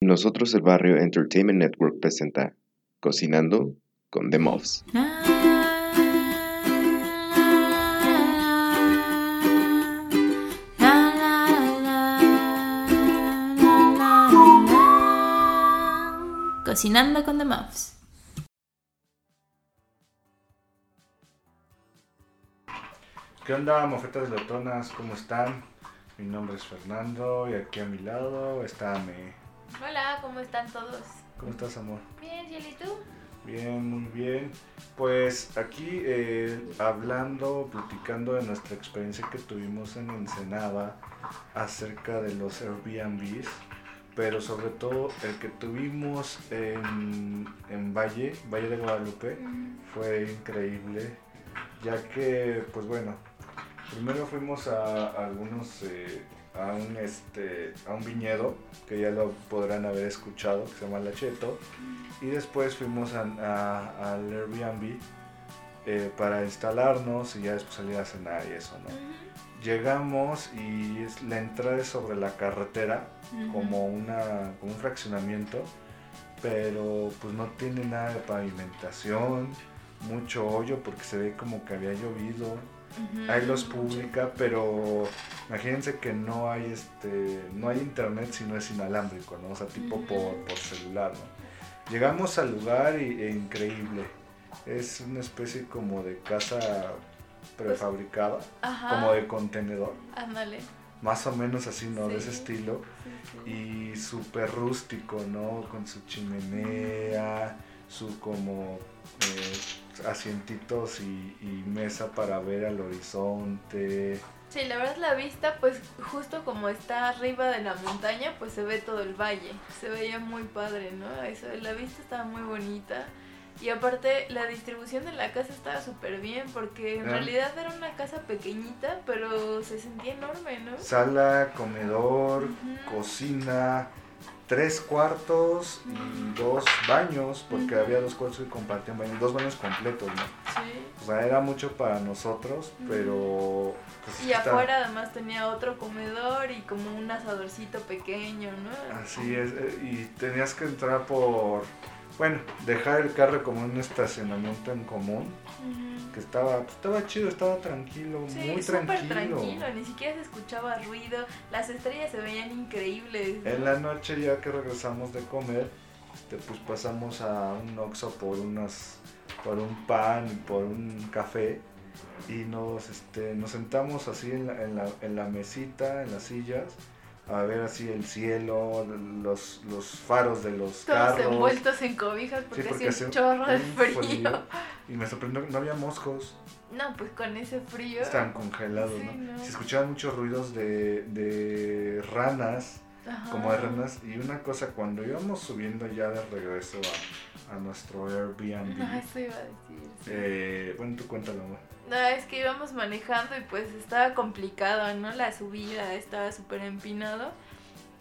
Nosotros el Barrio Entertainment Network presenta Cocinando con The Muffs. Cocinando con The Muffs. ¿Qué onda, mofetas lotonas? ¿Cómo están? Mi nombre es Fernando y aquí a mi lado está Me. Hola, ¿cómo están todos? ¿Cómo estás, amor? Bien, ¿y tú? Bien, muy bien. Pues aquí eh, hablando, platicando de nuestra experiencia que tuvimos en Ensenada acerca de los Airbnbs, pero sobre todo el que tuvimos en, en Valle, Valle de Guadalupe, fue increíble, ya que, pues bueno, primero fuimos a, algunos, eh, a, un, este, a un viñedo, que ya lo podrán haber escuchado, que se llama Lacheto, y después fuimos a, a- al Airbnb eh, para instalarnos y ya después salir a cenar y eso, ¿no? Llegamos y es- la entrada es sobre la carretera, como, una, como un fraccionamiento, pero pues no tiene nada de pavimentación, mucho hoyo porque se ve como que había llovido. Ahí los publica, pero imagínense que no hay este no hay internet si no es inalámbrico, ¿no? O sea, tipo por, por celular, ¿no? Llegamos al lugar y, e increíble. Es una especie como de casa prefabricada, Ajá. como de contenedor, Ándale. más o menos así, ¿no? De ese estilo. Sí. Y súper rústico, ¿no? Con su chimenea, su como eh, asientitos y, y mesa para ver al horizonte. Sí, la verdad la vista, pues justo como está arriba de la montaña, pues se ve todo el valle. Se veía muy padre, ¿no? Eso, la vista estaba muy bonita. Y aparte la distribución de la casa estaba súper bien porque en Ah. realidad era una casa pequeñita, pero se sentía enorme, ¿no? Sala, comedor, cocina, tres cuartos y dos baños, porque había dos cuartos que compartían baños, dos baños completos, ¿no? Sí. O sea, era mucho para nosotros, pero... pues, Y está- afuera además tenía otro comedor y como un asadorcito pequeño, ¿no? Así es, eh, y tenías que entrar por, bueno, dejar el carro como en un estacionamiento en común, que estaba, pues, estaba chido, estaba tranquilo, Sí, muy súper tranquilo. tranquilo, ni siquiera se escuchaba ruido, las estrellas se veían increíbles. ¿no? En la noche ya que regresamos de comer, este, pues pasamos a un Oxxo por unas, por un pan y por un café y nos, este, nos sentamos así en la, en, la, en la mesita, en las sillas, a ver así el cielo, los, los faros de los Todos carros. envueltos en cobijas Sí, porque, hacía un chorro de frío. Y me sorprendió que no había moscos, No, pues con ese frío. estaban congelados, Sí, ¿no? no. Se escuchaban muchos ruidos de, de ranas, Ajá. como de ranas. Y una cosa, cuando íbamos subiendo ya de regreso a, a nuestro Airbnb, No, eso iba a decir. sí. eh, bueno, tú cuéntalo. No, es que íbamos manejando y pues estaba complicado, ¿no? La subida estaba súper empinado.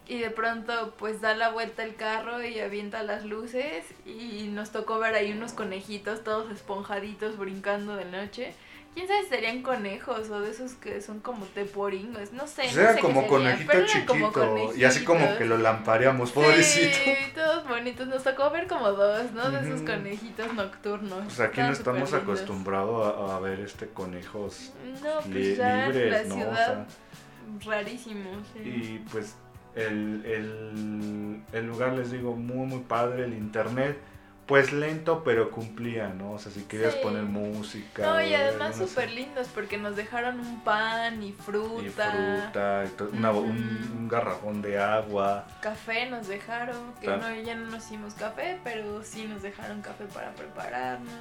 Y de pronto pues da la vuelta el carro y avienta las luces y nos tocó ver ahí unos conejitos todos esponjaditos brincando de noche. ¿Quién sabe si serían conejos o de esos que son como teporingos? No sé. Pues no sé como serían, conejito pero eran chiquito. como y así como conejitos. que lo lampareamos, pobrecito. Sí, todos bonitos. Nos tocó ver como dos, ¿no? De esos conejitos nocturnos. Pues aquí no estamos acostumbrados a, a ver este conejos No, pues li- ya en libres, la ¿no? O ciudad sea, rarísimo, sí. Y pues el, el, el lugar, les digo, muy, muy padre. El internet, pues lento, pero cumplía, ¿no? O sea, si querías Sí. poner música. No, y o además súper lindos porque nos dejaron un pan y fruta, Y fruta, y una- un, garrafón de agua. café nos dejaron, que no, ya no nos hicimos café, pero sí nos dejaron café para prepararnos.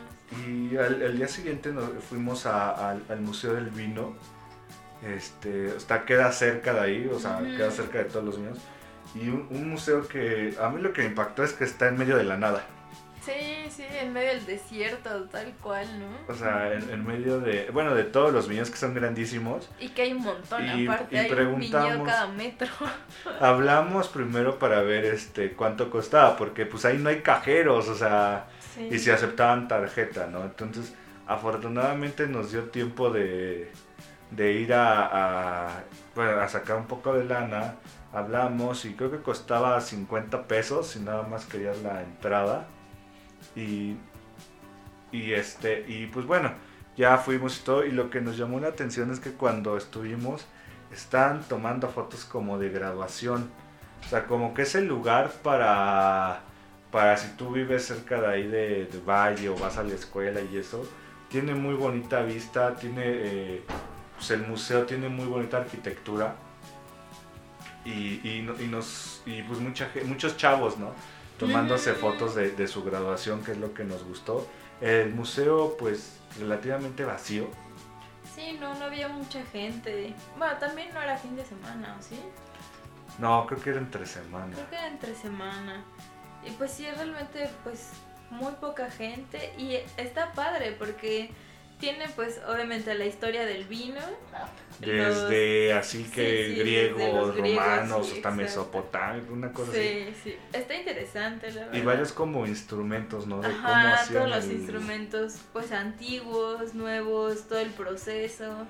Y al, al día siguiente nos fuimos a- al, al Museo del Vino. Este, está, queda cerca de ahí, o sea, queda cerca de todos los vinos. Y un, un museo que a mí lo que me impactó es que está en medio de la nada. Sí, sí, en medio del desierto, tal cual, ¿no? O sea, en, en medio de, bueno, de todos los viños que son grandísimos. Y que hay un montón, Y- aparte, y hay un viñedo preguntamos- cada metro. Hablamos primero para ver este cuánto costaba, porque pues ahí no hay cajeros, o sea, Sí. y si aceptaban tarjeta, ¿no? Entonces, afortunadamente nos dio tiempo de, de ir a, a, bueno, a sacar un poco de lana, hablamos y creo que costaba 50 pesos si nada más querías la entrada. Y, y este, y pues bueno, ya fuimos y todo. Y lo que nos llamó la atención es que cuando estuvimos, están tomando fotos como de graduación. O sea, como que es el lugar para, para si tú vives cerca de ahí de, de Valle o vas a la escuela y eso. Tiene muy bonita vista, tiene, eh, pues el museo tiene muy bonita arquitectura. Y, y, y nos, y pues mucha, muchos chavos, ¿no? Tomándose fotos de, de su graduación, que es lo que nos gustó. El museo, pues, relativamente vacío. Sí, no, no había mucha gente. Bueno, también no era fin de semana, ¿o sí? No, creo que era entre semana. Creo que era entre semana. Y pues sí, realmente pues muy poca gente y está padre porque tiene pues obviamente la historia del vino. los- Desde así que Sí, sí, griegos, desde romanos, sí, hasta. Mesopotamia, una cosa así. Sí, sí, está interesante la verdad. Y varios como instrumentos, ¿no? De cómo hacían todos los el- instrumentos pues antiguos, nuevos, todo el proceso.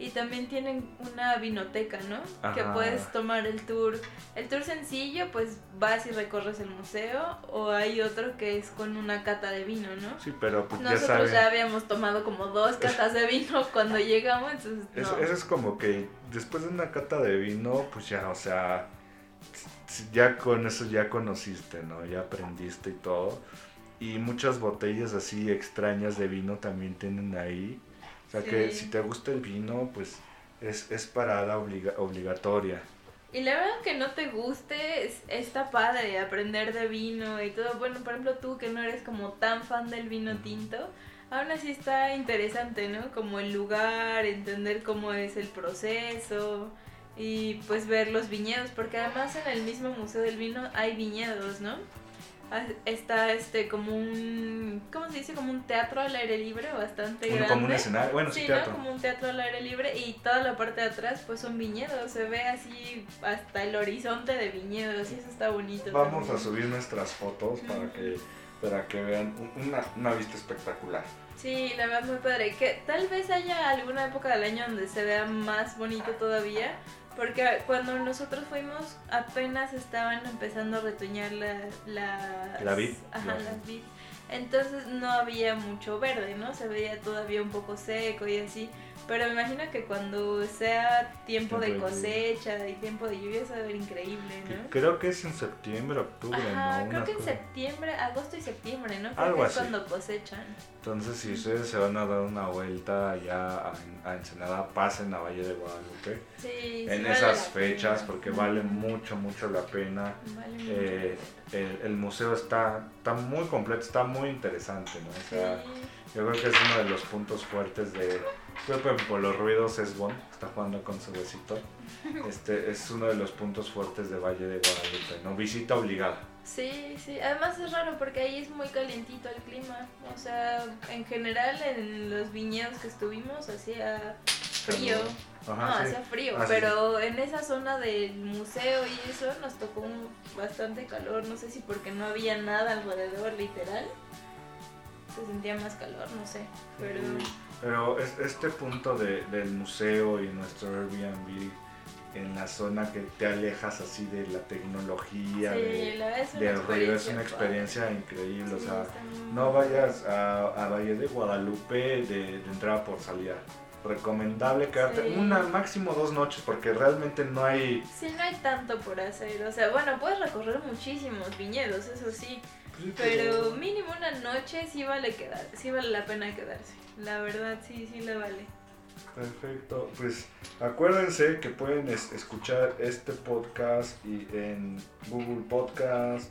Y también tienen una vinoteca, ¿no? Que puedes tomar el tour. El tour sencillo, pues vas y recorres el museo. O hay otro que es con una cata de vino, ¿no? Sí, pero pues ya Nosotros saben. ya habíamos tomado como dos catas de vino cuando llegamos, entonces Eso, no. eso es como que después de una cata de vino, pues ya, o sea, ya con eso ya conociste, ¿no? Ya aprendiste y todo. Y muchas botellas así extrañas de vino también tienen ahí. O sea que si te gusta el vino, pues es, es parada obliga- obligatoria. Y la verdad que no te guste, es- está padre aprender de vino y todo. Bueno, por ejemplo, tú que no eres como tan fan del vino tinto, aún así está interesante, ¿no? Como el lugar, entender cómo es el proceso y pues ver los viñedos, porque además en el mismo Museo del Vino hay viñedos, ¿no? Está este como un, ¿cómo se dice? Como un teatro al aire libre bastante Un- grande. como un escenario, bueno, sí, Sí, teatro. ¿no? Como un teatro al aire libre y toda la parte de atrás pues son viñedos, se ve así hasta el horizonte de viñedos y eso está bonito. Vamos a también. subir nuestras fotos para que, para que vean un- una, una vista espectacular. Sí, la verdad muy padre. Que tal vez haya alguna época del año donde se vea más bonito todavía, porque cuando nosotros fuimos apenas estaban empezando a retoñar la, las- La vid, Ajá, la- las vid. Entonces no había mucho verde, ¿no? Se veía todavía un poco seco y así. Pero me imagino que cuando sea tiempo de Tiempo de lluvia. cosecha y tiempo de lluvia se va a ver increíble, Que- ¿no? Creo que es en septiembre, octubre, Ajá, ¿no? creo que en cosa- septiembre, agosto y septiembre, ¿no? Creo Algo que es así. cuando cosechan. Entonces, si ustedes se van a dar una vuelta ya a, Ensenada, pasen a Valle de Guadalupe Sí, sí en vale esas la fechas porque vale mucho, mucho la pena. Vale mucho Eh, la el, el museo está, está muy completo, está muy interesante, ¿no? O sea, yo creo que es uno de los puntos fuertes de... Creo que por los ruidos es bueno, está jugando con su besito. Este es uno de los puntos fuertes de Valle de Guadalupe, ¿no? Visita obligada. Sí, sí, además es raro porque ahí es muy calientito el clima. O sea, en general en los viñedos que estuvimos hacía frío. Ajá, no, sí. hacía frío, Ah, sí. pero en esa zona del museo y eso nos tocó un- bastante calor. No sé si porque no había nada alrededor, literal. Se sentía más calor, no sé. Pero Pero es- este punto de- del museo y nuestro Airbnb en la zona que te alejas así de la tecnología, sí, de, es una del es experiencia una padre. experiencia increíble. o sea, no vayas a, a Valle de Guadalupe de, de entrada por salida. Recomendable quedarte Sí. una, máximo dos noches, porque realmente no hay. Sí, no hay tanto por hacer. O sea, bueno, puedes recorrer muchísimos viñedos, eso sí. Pero mínimo una noche sí vale quedar, sí vale la pena quedarse. La verdad sí, sí le vale. Perfecto, pues acuérdense que pueden es- escuchar este podcast y en Google Podcast,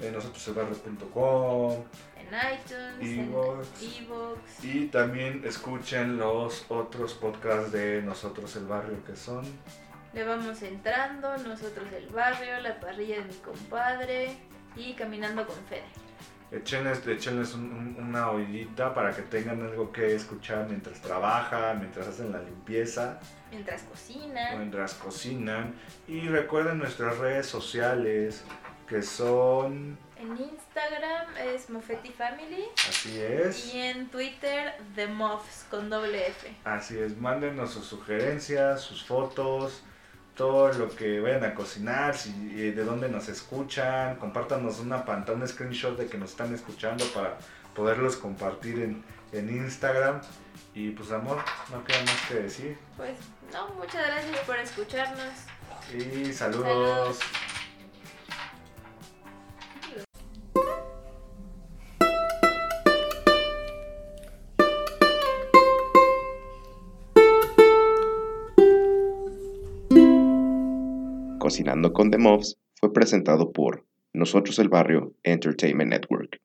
en nosotroselbarrio.com En iTunes, Evox. en Evox. y también escuchen los otros podcasts de Nosotros el Barrio que son Le vamos entrando, nosotros el barrio, la parrilla de mi compadre y caminando con Fede. Un- un- una oídita para que tengan algo que escuchar mientras trabajan, mientras hacen la limpieza, Mientras cocina. mientras cocinan. Y recuerden nuestras redes sociales que son, En Instagram es Moffetti Family así es, y en Twitter The Muffs con doble F. así es, mándenos sus sugerencias, sus fotos todo lo que vayan a cocinar, si, eh, de dónde nos escuchan, compártanos una pantalla, un screenshot de que nos están escuchando para poderlos compartir en, en Instagram. Y pues amor, no queda más que decir. Pues no, muchas gracias por escucharnos. Y saludos. Saludos. Cocinando con The Mobs fue presentado por Nosotros el Barrio Entertainment Network.